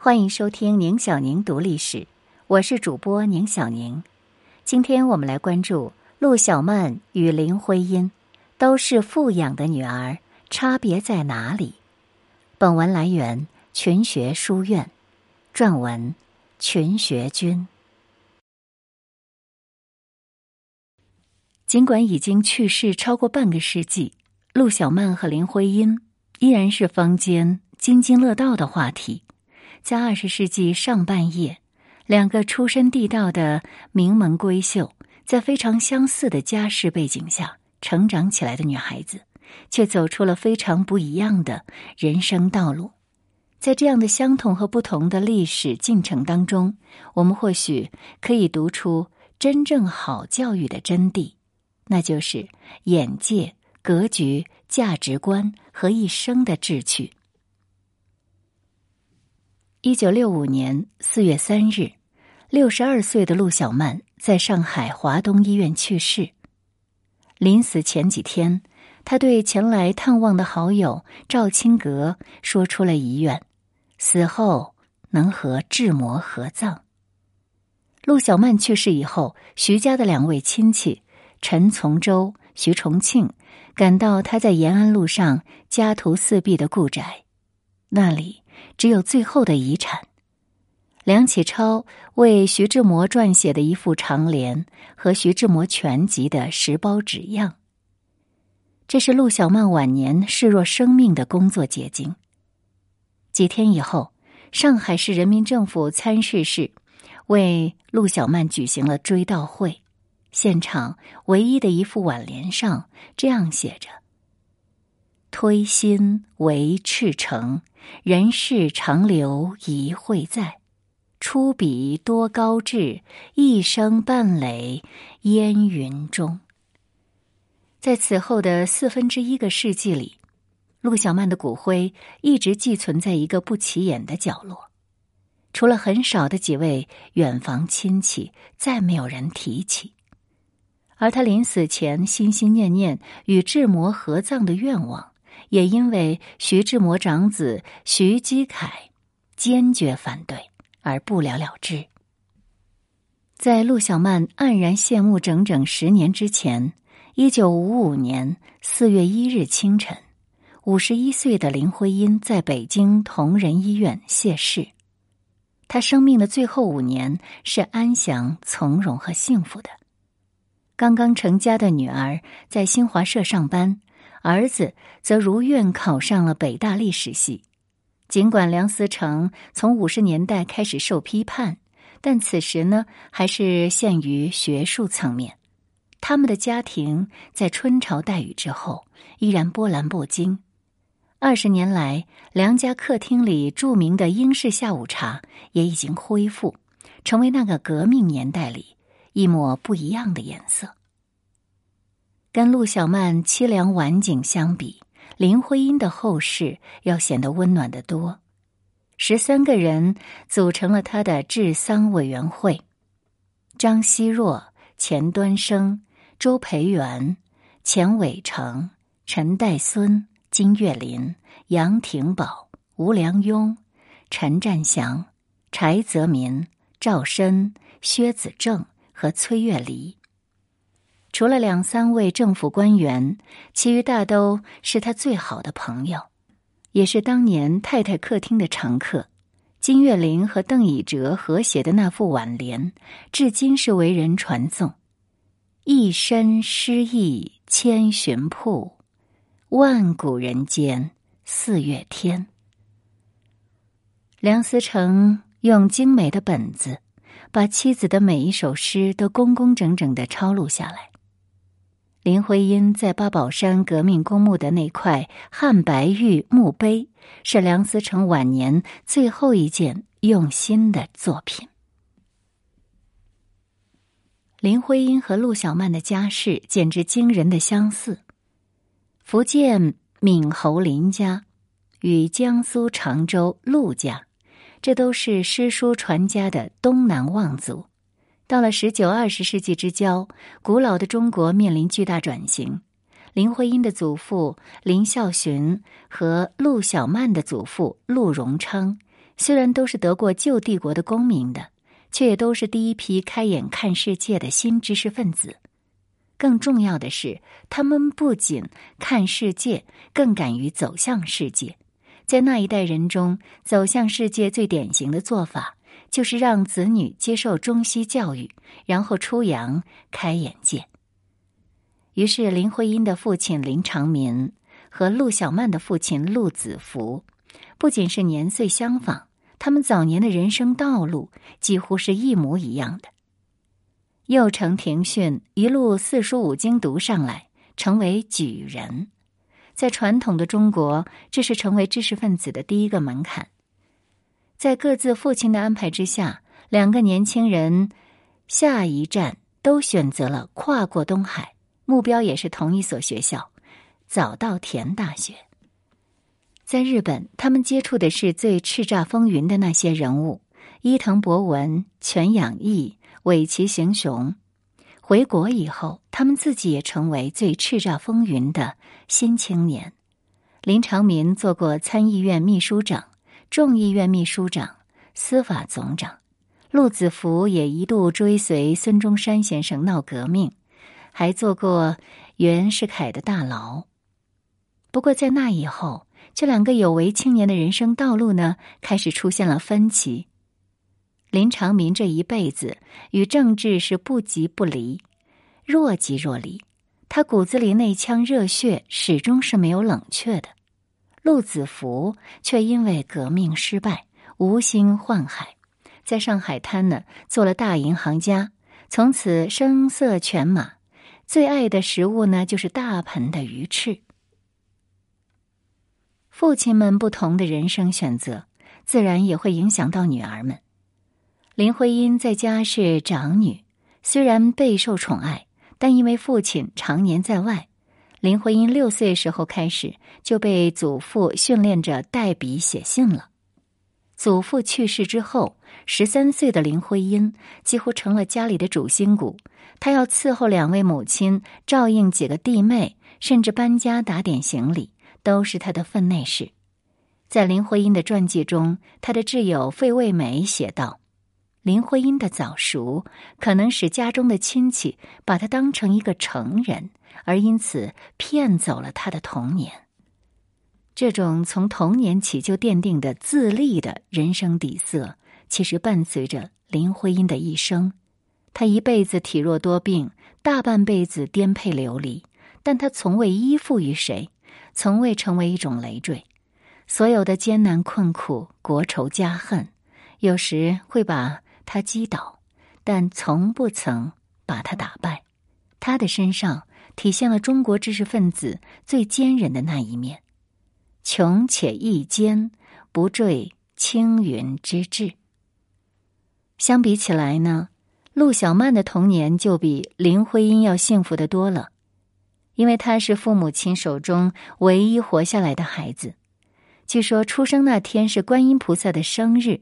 欢迎收听宁小宁读历史，我是主播宁小宁。今天我们来关注陆小曼与林徽因，都是富养的女儿，差别在哪里？本文来源群学书院，撰文群学君。尽管已经去世超过半个世纪，陆小曼和林徽因依然是坊间津津乐道的话题。在二十世纪上半叶，两个出身地道的名门闺秀，在非常相似的家世背景下成长起来的女孩子，却走出了非常不一样的人生道路。在这样的相同和不同的历史进程当中，我们或许可以读出真正好教育的真谛，那就是眼界、格局、价值观和一生的志趣。一九六五年四月三日，六十二岁的陆小曼在上海华东医院去世。临死前几天，他对前来探望的好友赵青阁说出了遗愿：死后能和志摩合葬。陆小曼去世以后，徐家的两位亲戚陈从周、徐重庆赶到他在延安路上家徒四壁的故宅，那里。只有最后的遗产，梁启超为徐志摩撰写的一副长联和徐志摩全集的十包纸样。这是陆小曼晚年视若生命的工作结晶。几天以后，上海市人民政府参事室为陆小曼举行了追悼会，现场唯一的一副挽联上这样写着。推心为赤诚，人世长留一会在。出笔多高志，一生半垒烟云中。在此后的四分之一个世纪里，陆小曼的骨灰一直寄存在一个不起眼的角落，除了很少的几位远房亲戚，再没有人提起。而他临死前心心念念与志摩合葬的愿望。也因为徐志摩长子徐基凯坚决反对而不了了之。在陆小曼黯然谢幕整整十年之前，一九五五年四月一日清晨，五十一岁的林徽因在北京同仁医院谢世。她生命的最后五年是安详、从容和幸福的。刚刚成家的女儿在新华社上班。儿子则如愿考上了北大历史系。尽管梁思成从五十年代开始受批判，但此时呢还是限于学术层面。他们的家庭在春潮带雨之后依然波澜不惊。二十年来，梁家客厅里著名的英式下午茶也已经恢复，成为那个革命年代里一抹不一样的颜色。跟陆小曼凄凉晚景相比，林徽因的后事要显得温暖得多。十三个人组成了他的治丧委员会：张奚若、钱端升、周培源、钱伟成、陈岱孙、金岳霖、杨廷宝、吴良镛、陈占祥、柴泽民、赵深、薛子正和崔月离。除了两三位政府官员，其余大都是他最好的朋友，也是当年太太客厅的常客。金岳霖和邓以哲合写的那副挽联，至今是为人传颂：“一身诗意千寻瀑，万古人间四月天。”梁思成用精美的本子，把妻子的每一首诗都工工整整的抄录下来。林徽因在八宝山革命公墓的那块汉白玉墓碑，是梁思成晚年最后一件用心的作品。林徽因和陆小曼的家世简直惊人的相似，福建闽侯林家与江苏常州陆家，这都是诗书传家的东南望族。到了十九二十世纪之交，古老的中国面临巨大转型。林徽因的祖父林孝洵和陆小曼的祖父陆荣昌虽然都是得过旧帝国的功名的，却也都是第一批开眼看世界的新知识分子。更重要的是，他们不仅看世界，更敢于走向世界。在那一代人中，走向世界最典型的做法，就是让子女接受中西教育，然后出洋开眼界。于是，林徽因的父亲林长民和陆小曼的父亲陆子福，不仅是年岁相仿，他们早年的人生道路几乎是一模一样的。幼承庭训，一路四书五经读上来，成为举人。在传统的中国，这是成为知识分子的第一个门槛。在各自父亲的安排之下，两个年轻人下一站都选择了跨过东海。目标也是同一所学校，早稻田大学。在日本，他们接触的是最叱咤风云的那些人物：伊藤博文、全养义、尾崎行雄。回国以后，他们自己也成为最叱咤风云的新青年。林长民做过参议院秘书长、众议院秘书长、司法总长；陆子福也一度追随孙中山先生闹革命。还做过袁世凯的大牢。不过在那以后，这两个有为青年的人生道路呢，开始出现了分歧。林长民这一辈子与政治是不即不离，若即若离。他骨子里那腔热血始终是没有冷却的。陆子福却因为革命失败，无心宦海，在上海滩呢做了大银行家，从此声色犬马。最爱的食物呢，就是大盆的鱼翅。父亲们不同的人生选择，自然也会影响到女儿们。林徽因在家是长女，虽然备受宠爱，但因为父亲常年在外，林徽因六岁时候开始就被祖父训练着代笔写信了。祖父去世之后，十三岁的林徽因几乎成了家里的主心骨。她要伺候两位母亲，照应几个弟妹，甚至搬家打点行李，都是她的分内事。在林徽因的传记中，她的挚友费慰梅写道：“林徽因的早熟，可能使家中的亲戚把她当成一个成人，而因此骗走了她的童年。”这种从童年起就奠定的自立的人生底色，其实伴随着林徽因的一生。她一辈子体弱多病，大半辈子颠沛流离，但她从未依附于谁，从未成为一种累赘。所有的艰难困苦、国仇家恨，有时会把他击倒，但从不曾把他打败。他的身上体现了中国知识分子最坚韧的那一面。穷且益坚，不坠青云之志。相比起来呢，陆小曼的童年就比林徽因要幸福的多了，因为她是父母亲手中唯一活下来的孩子。据说出生那天是观音菩萨的生日，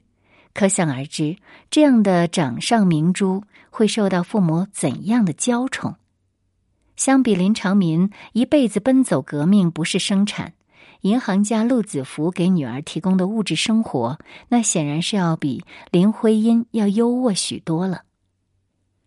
可想而知，这样的掌上明珠会受到父母怎样的娇宠。相比林长民一辈子奔走革命，不是生产。银行家陆子福给女儿提供的物质生活，那显然是要比林徽因要优渥许多了。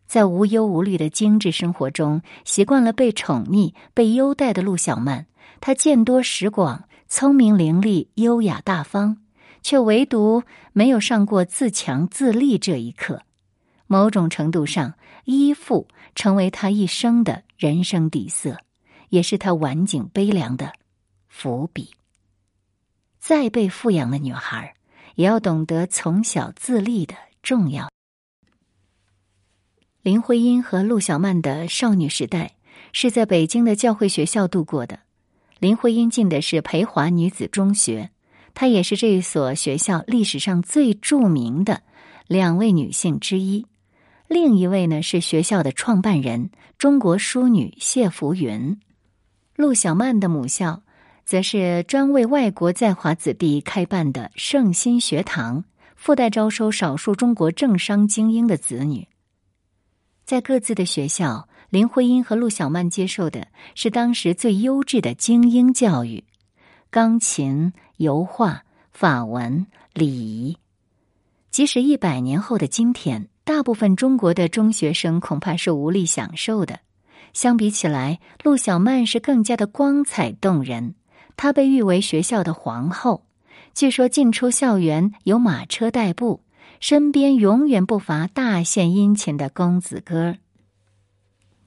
在无忧无虑的精致生活中，习惯了被宠溺、被优待的陆小曼，她见多识广，聪明伶俐，优雅大方，却唯独没有上过自强自立这一课。某种程度上，依附成为她一生的人生底色，也是她晚景悲凉的。伏笔。再被富养的女孩，也要懂得从小自立的重要。林徽因和陆小曼的少女时代是在北京的教会学校度过的。林徽因进的是培华女子中学，她也是这所学校历史上最著名的两位女性之一。另一位呢是学校的创办人，中国淑女谢福云。陆小曼的母校。则是专为外国在华子弟开办的圣心学堂，附带招收少数中国政商精英的子女。在各自的学校，林徽因和陆小曼接受的是当时最优质的精英教育，钢琴、油画、法文、礼仪。即使一百年后的今天，大部分中国的中学生恐怕是无力享受的。相比起来，陆小曼是更加的光彩动人。她被誉为学校的皇后，据说进出校园有马车代步，身边永远不乏大献殷勤的公子哥。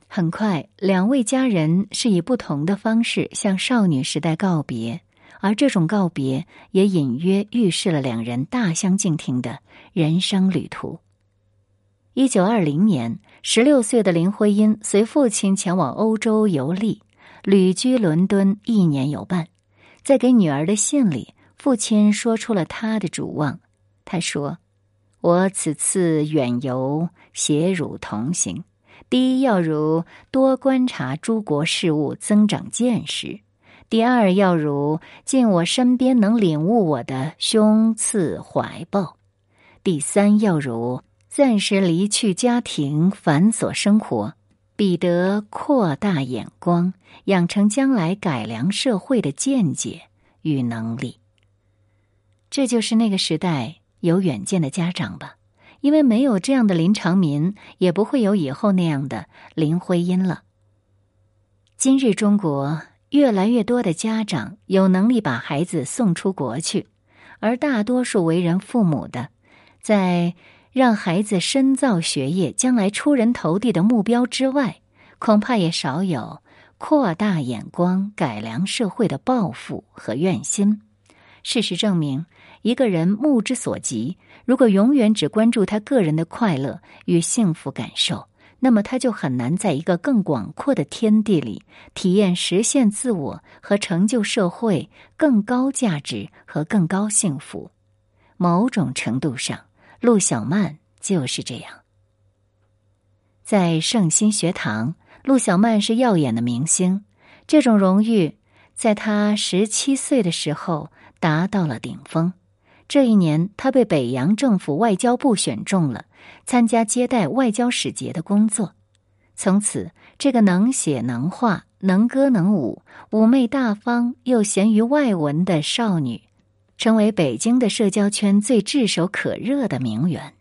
很快，两位佳人是以不同的方式向少女时代告别，而这种告别也隐约预示了两人大相径庭的人生旅途。一九二零年，十六岁的林徽因随父亲前往欧洲游历，旅居伦敦一年有半。在给女儿的信里，父亲说出了他的主望。他说：“我此次远游，携汝同行。第一要如多观察诸国事务，增长见识；第二要如进我身边，能领悟我的胸次怀抱；第三要如。”暂时离去家庭繁琐生活，彼得扩大眼光，养成将来改良社会的见解与能力。这就是那个时代有远见的家长吧？因为没有这样的林长民，也不会有以后那样的林徽因了。今日中国越来越多的家长有能力把孩子送出国去，而大多数为人父母的，在。让孩子深造学业、将来出人头地的目标之外，恐怕也少有扩大眼光、改良社会的抱负和愿心。事实证明，一个人目之所及，如果永远只关注他个人的快乐与幸福感受，那么他就很难在一个更广阔的天地里体验实现自我和成就社会更高价值和更高幸福。某种程度上。陆小曼就是这样，在圣心学堂，陆小曼是耀眼的明星。这种荣誉在她十七岁的时候达到了顶峰。这一年，她被北洋政府外交部选中了，参加接待外交使节的工作。从此，这个能写能画、能歌能舞、妩媚大方又贤于外文的少女。成为北京的社交圈最炙手可热的名媛。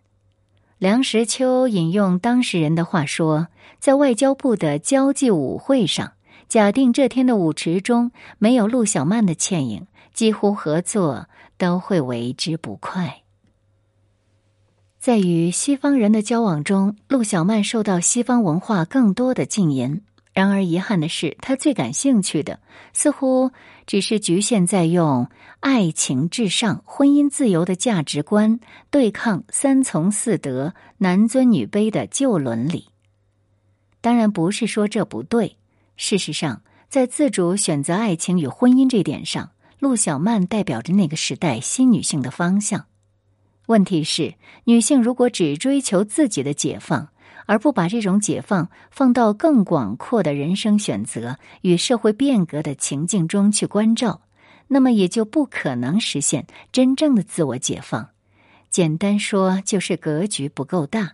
梁实秋引用当事人的话说：“在外交部的交际舞会上，假定这天的舞池中没有陆小曼的倩影，几乎合作都会为之不快。”在与西方人的交往中，陆小曼受到西方文化更多的浸淫。然而遗憾的是，她最感兴趣的似乎只是局限在用爱情至上、婚姻自由的价值观对抗三从四德、男尊女卑的旧伦理。当然，不是说这不对。事实上，在自主选择爱情与婚姻这点上，陆小曼代表着那个时代新女性的方向。问题是，女性如果只追求自己的解放，而不把这种解放放到更广阔的人生选择与社会变革的情境中去关照，那么也就不可能实现真正的自我解放。简单说，就是格局不够大。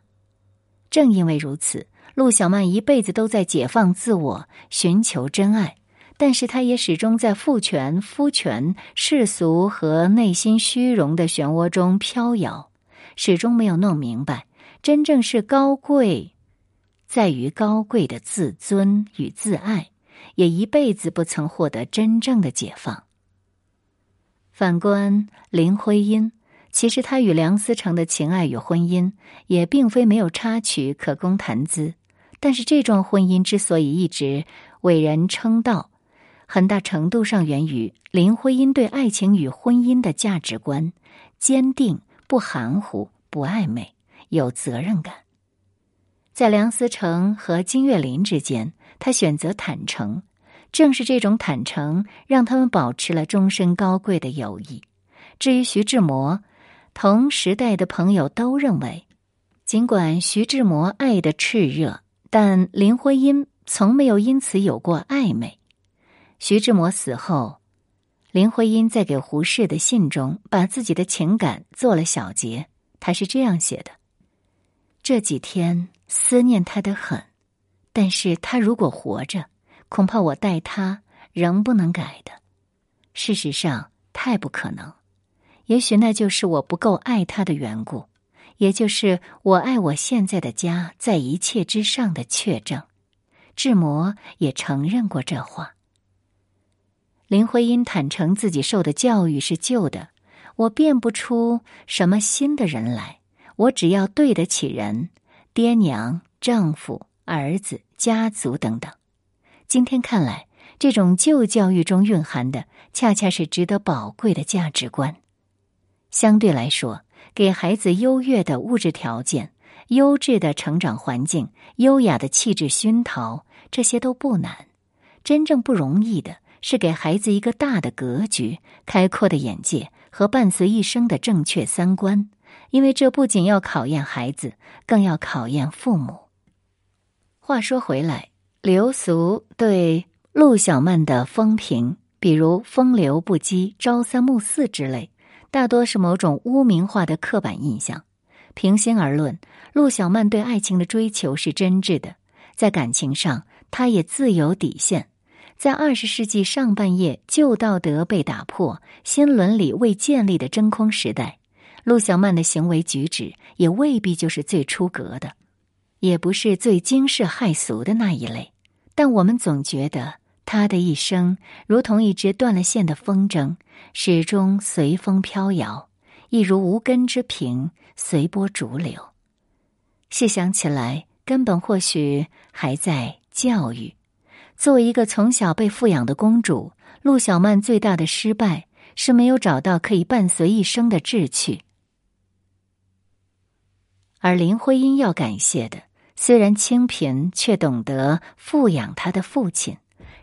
正因为如此，陆小曼一辈子都在解放自我，寻求真爱，但是她也始终在父权、夫权、世俗和内心虚荣的漩涡中飘摇，始终没有弄明白。真正是高贵，在于高贵的自尊与自爱，也一辈子不曾获得真正的解放。反观林徽因，其实她与梁思成的情爱与婚姻也并非没有插曲可供谈资，但是这桩婚姻之所以一直为人称道，很大程度上源于林徽因对爱情与婚姻的价值观坚定，不含糊，不暧昧。有责任感，在梁思成和金岳霖之间，他选择坦诚。正是这种坦诚，让他们保持了终身高贵的友谊。至于徐志摩，同时代的朋友都认为，尽管徐志摩爱的炽热，但林徽因从没有因此有过暧昧。徐志摩死后，林徽因在给胡适的信中，把自己的情感做了小结。他是这样写的。这几天思念他的很，但是他如果活着，恐怕我待他仍不能改的。事实上，太不可能，也许那就是我不够爱他的缘故，也就是我爱我现在的家在一切之上的确证。志摩也承认过这话。林徽因坦诚自己受的教育是旧的，我变不出什么新的人来，我只要对得起人，爹娘、丈夫、儿子、家族等等。今天看来，这种旧教育中蕴含的，恰恰是值得宝贵的价值观。相对来说，给孩子优越的物质条件、优质的成长环境、优雅的气质熏陶，这些都不难。真正不容易的是给孩子一个大的格局、开阔的眼界和伴随一生的正确三观，因为这不仅要考验孩子，更要考验父母。话说回来。流俗对陆小曼的风评，比如风流不羁、朝三暮四之类，大多是某种污名化的刻板印象。平心而论，陆小曼对爱情的追求是真挚的，在感情上，她也自有底线。在二十世纪上半叶，旧道德被打破、新伦理未建立的真空时代，陆小曼的行为举止也未必就是最出格的，也不是最惊世骇俗的那一类。但我们总觉得他的一生如同一只断了线的风筝，始终随风飘摇，一如无根之萍，随波逐流。细想起来，根本或许还在教育。作为一个从小被富养的公主，陆小曼最大的失败是没有找到可以伴随一生的志趣，而林徽因要感谢的。虽然清贫，却懂得富养她的父亲。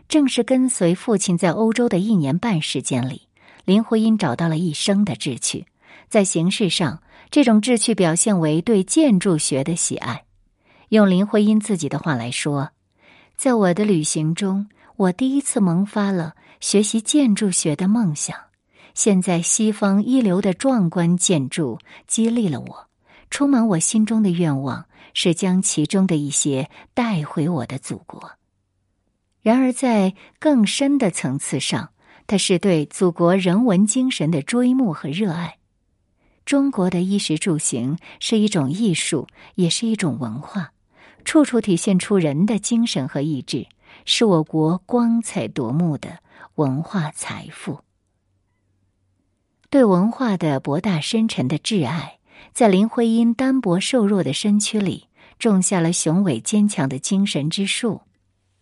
正是跟随父亲在欧洲的一年半时间里，林徽因找到了一生的志趣。在形式上，这种志趣表现为对建筑学的喜爱。用林徽因自己的话来说，在我的旅行中，我第一次萌发了学习建筑学的梦想。现在，西方一流的壮观建筑激励了我，充满我心中的愿望。是将其中的一些带回我的祖国。然而，在更深的层次上，它是对祖国人文精神的追慕和热爱。中国的衣食住行是一种艺术，也是一种文化，处处体现出人的精神和意志，是我国光彩夺目的文化财富。对文化的博大深沉的挚爱。在林徽因单薄瘦弱的身躯里，种下了雄伟坚强的精神之树，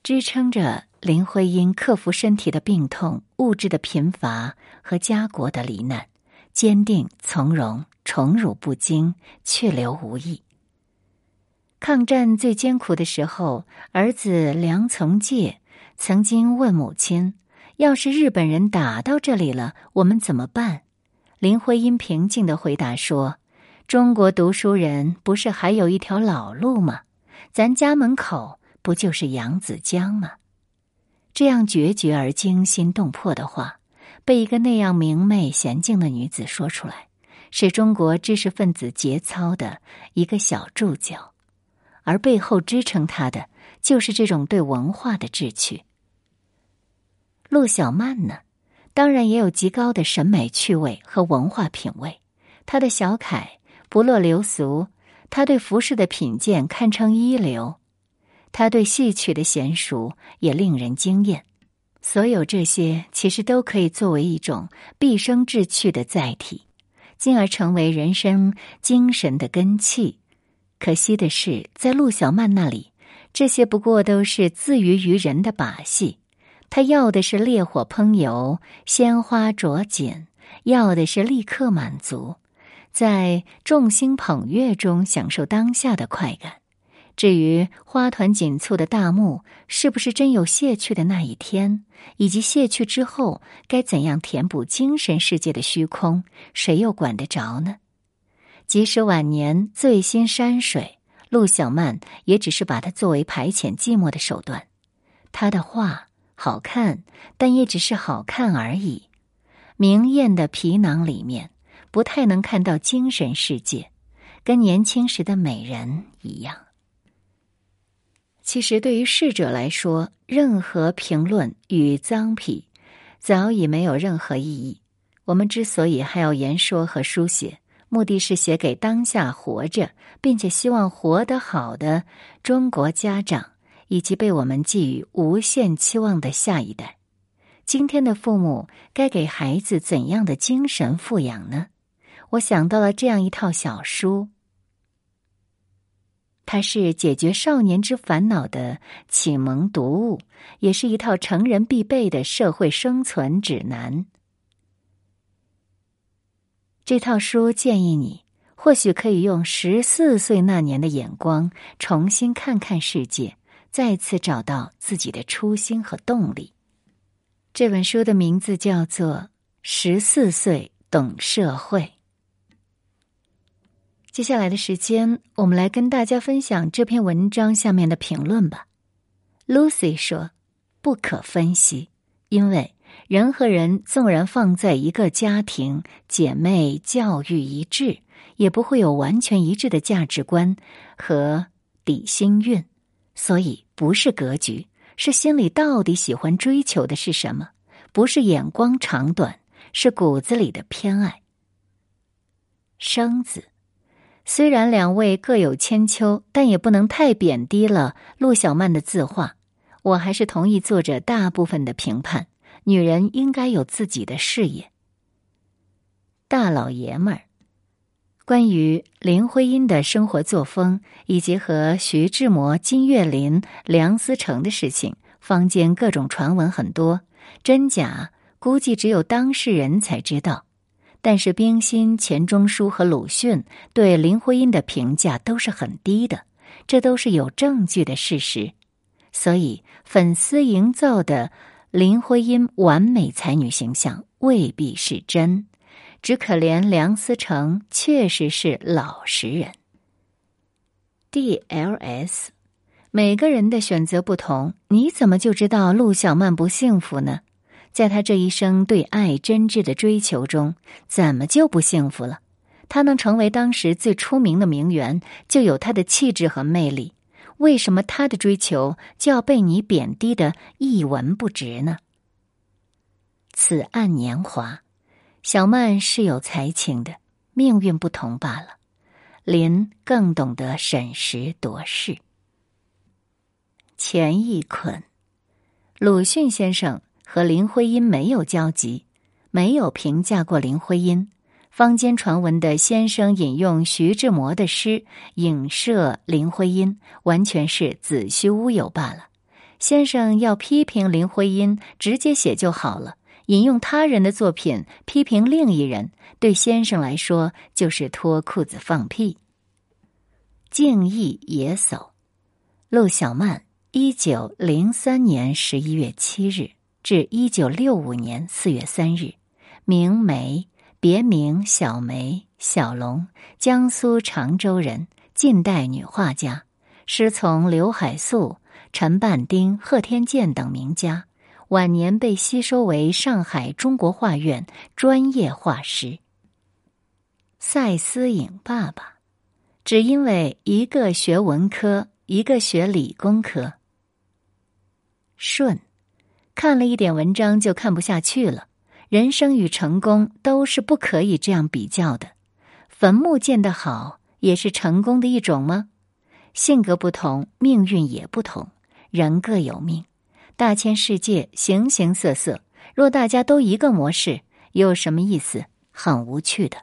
支撑着林徽因克服身体的病痛、物质的贫乏和家国的罹难，坚定从容、宠辱不惊、去留无意。抗战最艰苦的时候，儿子梁从诫曾经问母亲：“要是日本人打到这里了，我们怎么办？”林徽因平静的回答说。中国读书人不是还有一条老路吗？咱家门口不就是扬子江吗？这样决绝而惊心动魄的话，被一个那样明媚娴静的女子说出来，是中国知识分子节操的一个小注脚，而背后支撑他的，就是这种对文化的志趣。陆小曼呢，当然也有极高的审美趣味和文化品味，她的小楷。不落流俗，他对服饰的品鉴堪称一流，他对戏曲的娴熟也令人惊艳。所有这些其实都可以作为一种毕生志趣的载体，进而成为人生精神的根气。可惜的是，在陆小曼那里，这些不过都是自娱于人的把戏。他要的是烈火烹油、鲜花着锦，要的是立刻满足。在众星捧月中享受当下的快感，至于花团锦簇的大幕是不是真有卸去的那一天，以及卸去之后该怎样填补精神世界的虚空，谁又管得着呢？即使晚年醉心山水，陆小曼也只是把它作为排遣寂寞的手段。他的画好看，但也只是好看而已。明艳的皮囊里面。不太能看到精神世界，跟年轻时的美人一样。其实，对于逝者来说，任何评论与脏癖早已没有任何意义。我们之所以还要言说和书写，目的是写给当下活着并且希望活得好的中国家长，以及被我们寄予无限期望的下一代。今天的父母该给孩子怎样的精神富养呢？我想到了这样一套小书，它是解决少年之烦恼的启蒙读物，也是一套成人必备的社会生存指南。这套书建议你，或许可以用十四岁那年的眼光重新看看世界，再次找到自己的初心和动力。这本书的名字叫做《十四岁懂社会》。接下来的时间，我们来跟大家分享这篇文章下面的评论吧。Lucy 说：“不可分析，因为人和人纵然放在一个家庭，姐妹教育一致，也不会有完全一致的价值观和底心运，所以不是格局。”是心里到底喜欢追求的是什么？不是眼光长短，是骨子里的偏爱。生子，虽然两位各有千秋，但也不能太贬低了陆小曼的字画。我还是同意作者大部分的评判：女人应该有自己的事业。大老爷们儿。关于林徽因的生活作风，以及和徐志摩、金岳霖、梁思成的事情，坊间各种传闻很多，真假估计只有当事人才知道。但是冰心、钱钟书和鲁迅对林徽因的评价都是很低的，这都是有证据的事实。所以，粉丝营造的林徽因完美才女形象未必是真。只可怜梁思成确实是老实人。D.L.S. 每个人的选择不同，你怎么就知道陆小曼不幸福呢？在他这一生对爱真挚的追求中，怎么就不幸福了？他能成为当时最出名的名媛，就有他的气质和魅力。为什么他的追求就要被你贬低的一文不值呢？此案年华。小曼是有才情的，命运不同罢了。林更懂得审时度势。钱义捆，鲁迅先生和林徽因没有交集，没有评价过林徽因。坊间传闻的先生引用徐志摩的诗影射林徽因，完全是子虚乌有罢了。先生要批评林徽因，直接写就好了。引用他人的作品批评另一人，对先生来说就是脱裤子放屁。敬意野叟，陆小曼，一九零三年十一月七日至一九六五年四月三日，名梅，别名小梅、小龙，江苏常州人，近代女画家，师从刘海粟、陈半丁、贺天健等名家。晚年被吸收为上海中国画院专业画师。赛思颖爸爸，只因为一个学文科，一个学理工科。顺，看了一点文章就看不下去了。人生与成功都是不可以这样比较的。坟墓建得好，也是成功的一种吗？性格不同，命运也不同。人各有命。大千世界，形形色色。若大家都一个模式，有什么意思？很无趣的。